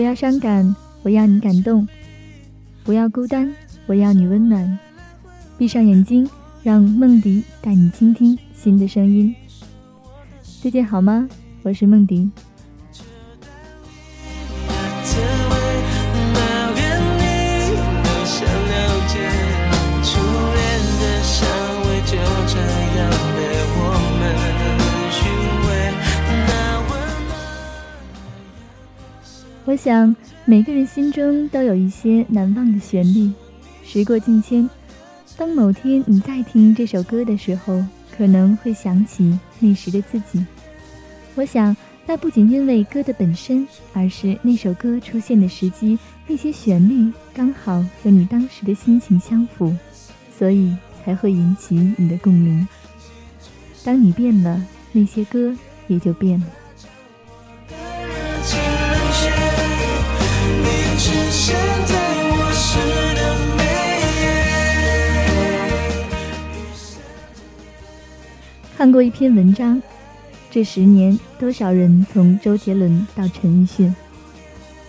不要伤感，我要你感动；不要孤单，我要你温暖。闭上眼睛，让梦迪带你倾听新的声音。最近好吗？我是梦迪。我我想，每个人心中都有一些难忘的旋律。时过境迁，当某天你再听这首歌的时候，可能会想起那时的自己。我想，那不仅因为歌的本身，而是那首歌出现的时机，那些旋律刚好和你当时的心情相符，所以才会引起你的共鸣。当你变了，那些歌也就变了。看过一篇文章，这十年多少人从周杰伦到陈奕迅？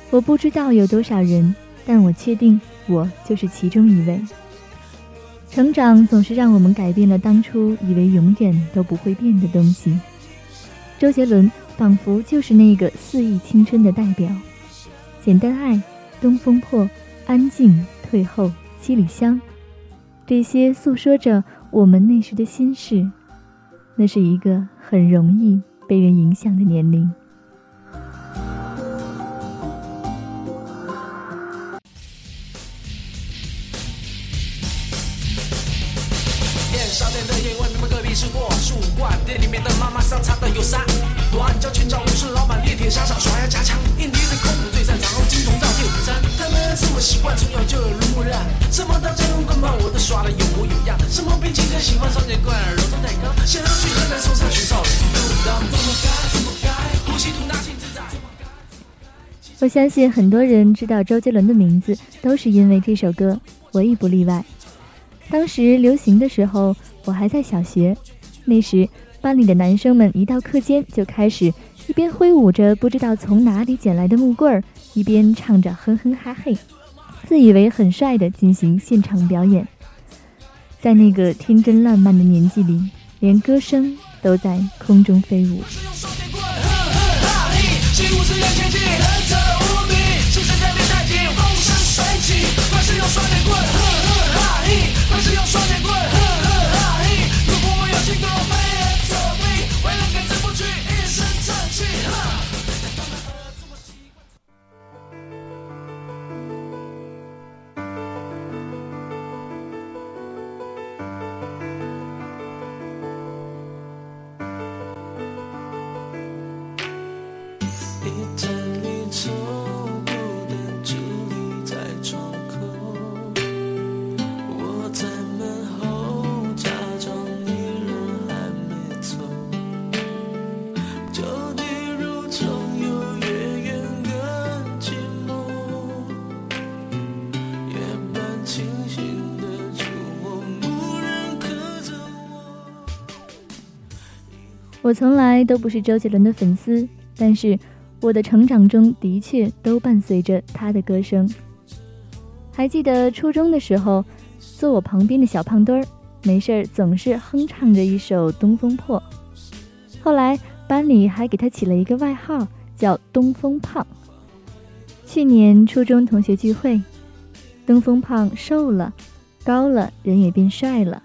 我不知道有多少人，但我确定我就是其中一位。成长总是让我们改变了当初以为永远都不会变的东西。周杰伦仿佛就是那个肆意青春的代表，简单爱。东风破，安静退后，七里香，这些诉说着我们那时的心事。那是一个很容易被人影响的年龄。什么刀剑棍棒我都耍的有模有样，什么兵器都喜欢少年怪，我相信很多人知道周杰伦的名字，都是因为这首歌，我亦不例外。当时流行的时候，我还在小学。那时班里的男生们一到课间就开始一边挥舞着不知道从哪里捡来的木棍儿，一边唱着哼哼哈嘿，自以为很帅的进行现场表演。在那个天真烂漫的年纪里，连歌声都在空中飞舞。si no sale cuerpo 我从来都不是周杰伦的粉丝，但是我的成长中的确都伴随着他的歌声。还记得初中的时候，坐我旁边的小胖墩儿，没事儿总是哼唱着一首《东风破》。后来班里还给他起了一个外号，叫“东风胖”。去年初中同学聚会，东风胖瘦了，高了，人也变帅了，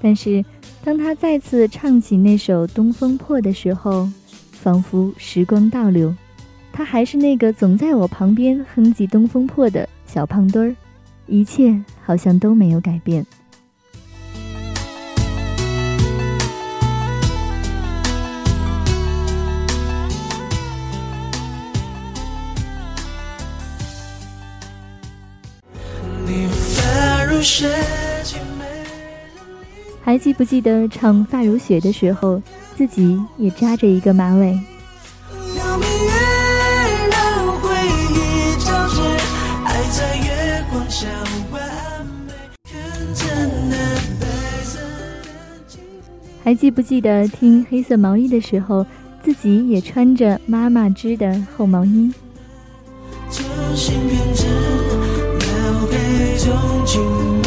但是。当他再次唱起那首《东风破》的时候，仿佛时光倒流，他还是那个总在我旁边哼唧《东风破》的小胖墩儿，一切好像都没有改变。还记不记得唱《发如雪》的时候，自己也扎着一个马尾？还记不记得听黑色毛衣的时候，自己也穿着妈妈织的厚毛衣？就千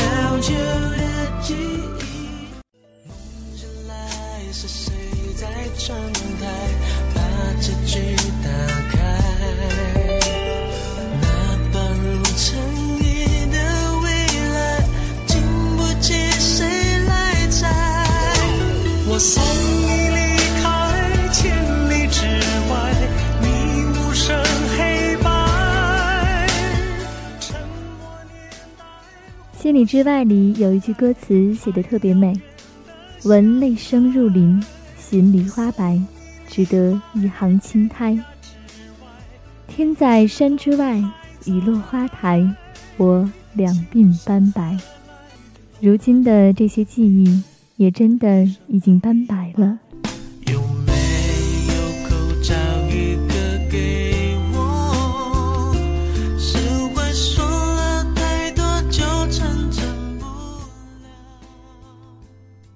里之外里有一句歌词写的特别美：“闻泪声入林，寻梨花白，只得一行青苔。天在山之外，雨落花台，我两鬓斑白。”如今的这些记忆，也真的已经斑白了。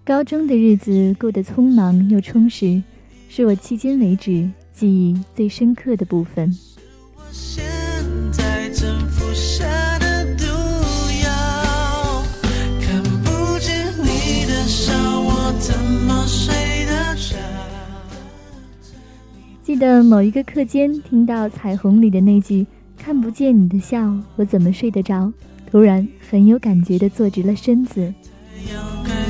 高中的日子过得匆忙又充实，是我迄今为止记忆最深刻的部分。记得某一个课间，听到《彩虹》里的那句“看不见你的笑，我怎么睡得着”，突然很有感觉地坐直了身子。太阳该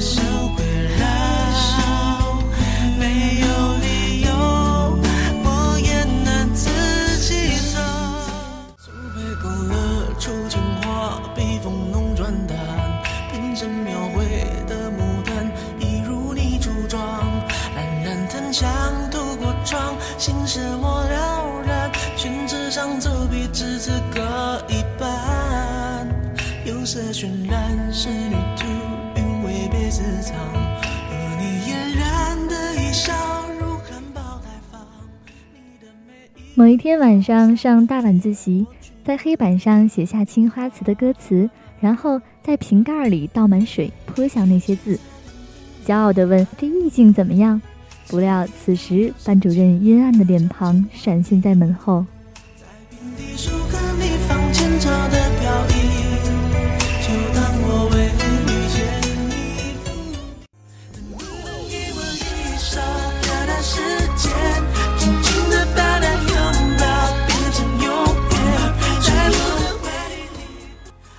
某一天晚上上大晚自习，在黑板上写下青花瓷的歌词，然后在瓶盖里倒满水，泼向那些字，骄傲地问：“这意境怎么样？”不料此时班主任阴暗的脸庞闪现在门后。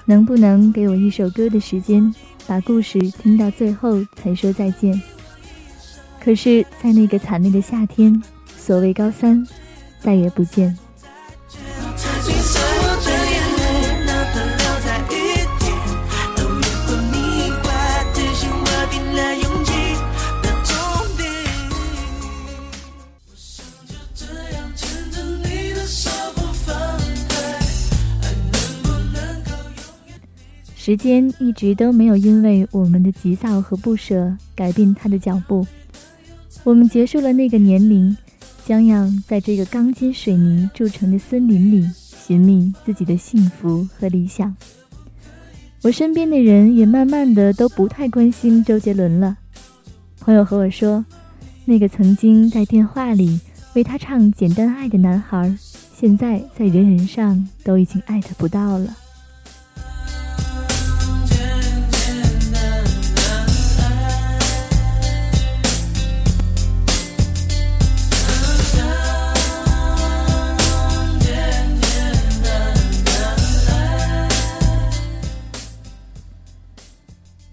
能不能给我一首歌的时间，把故事听到最后才说再见？可是，在那个惨烈的夏天，所谓高三，再也不见。时间一直都没有因为我们的急躁和不舍改变他的脚步。我们结束了那个年龄，将要在这个钢筋水泥铸成的森林里寻觅自己的幸福和理想。我身边的人也慢慢的都不太关心周杰伦了。朋友和我说，那个曾经在电话里为他唱《简单爱》的男孩，现在在人人上都已经爱他不到了。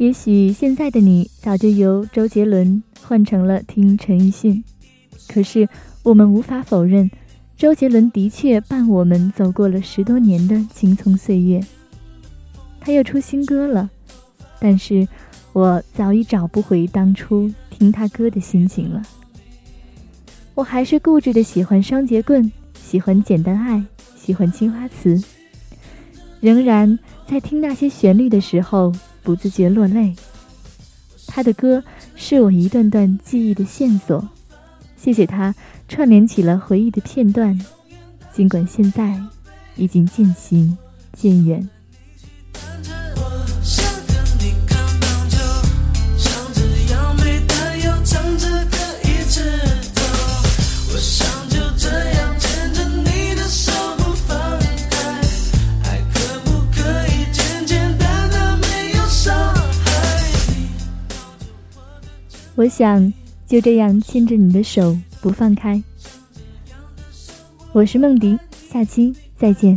也许现在的你早就由周杰伦换成了听陈奕迅，可是我们无法否认，周杰伦的确伴我们走过了十多年的青葱岁月。他又出新歌了，但是我早已找不回当初听他歌的心情了。我还是固执的喜欢双截棍，喜欢简单爱，喜欢青花瓷，仍然在听那些旋律的时候。不自觉落泪。他的歌是我一段段记忆的线索，谢谢他串联起了回忆的片段，尽管现在已经渐行渐远。我想就这样牵着你的手不放开。我是梦迪，下期再见。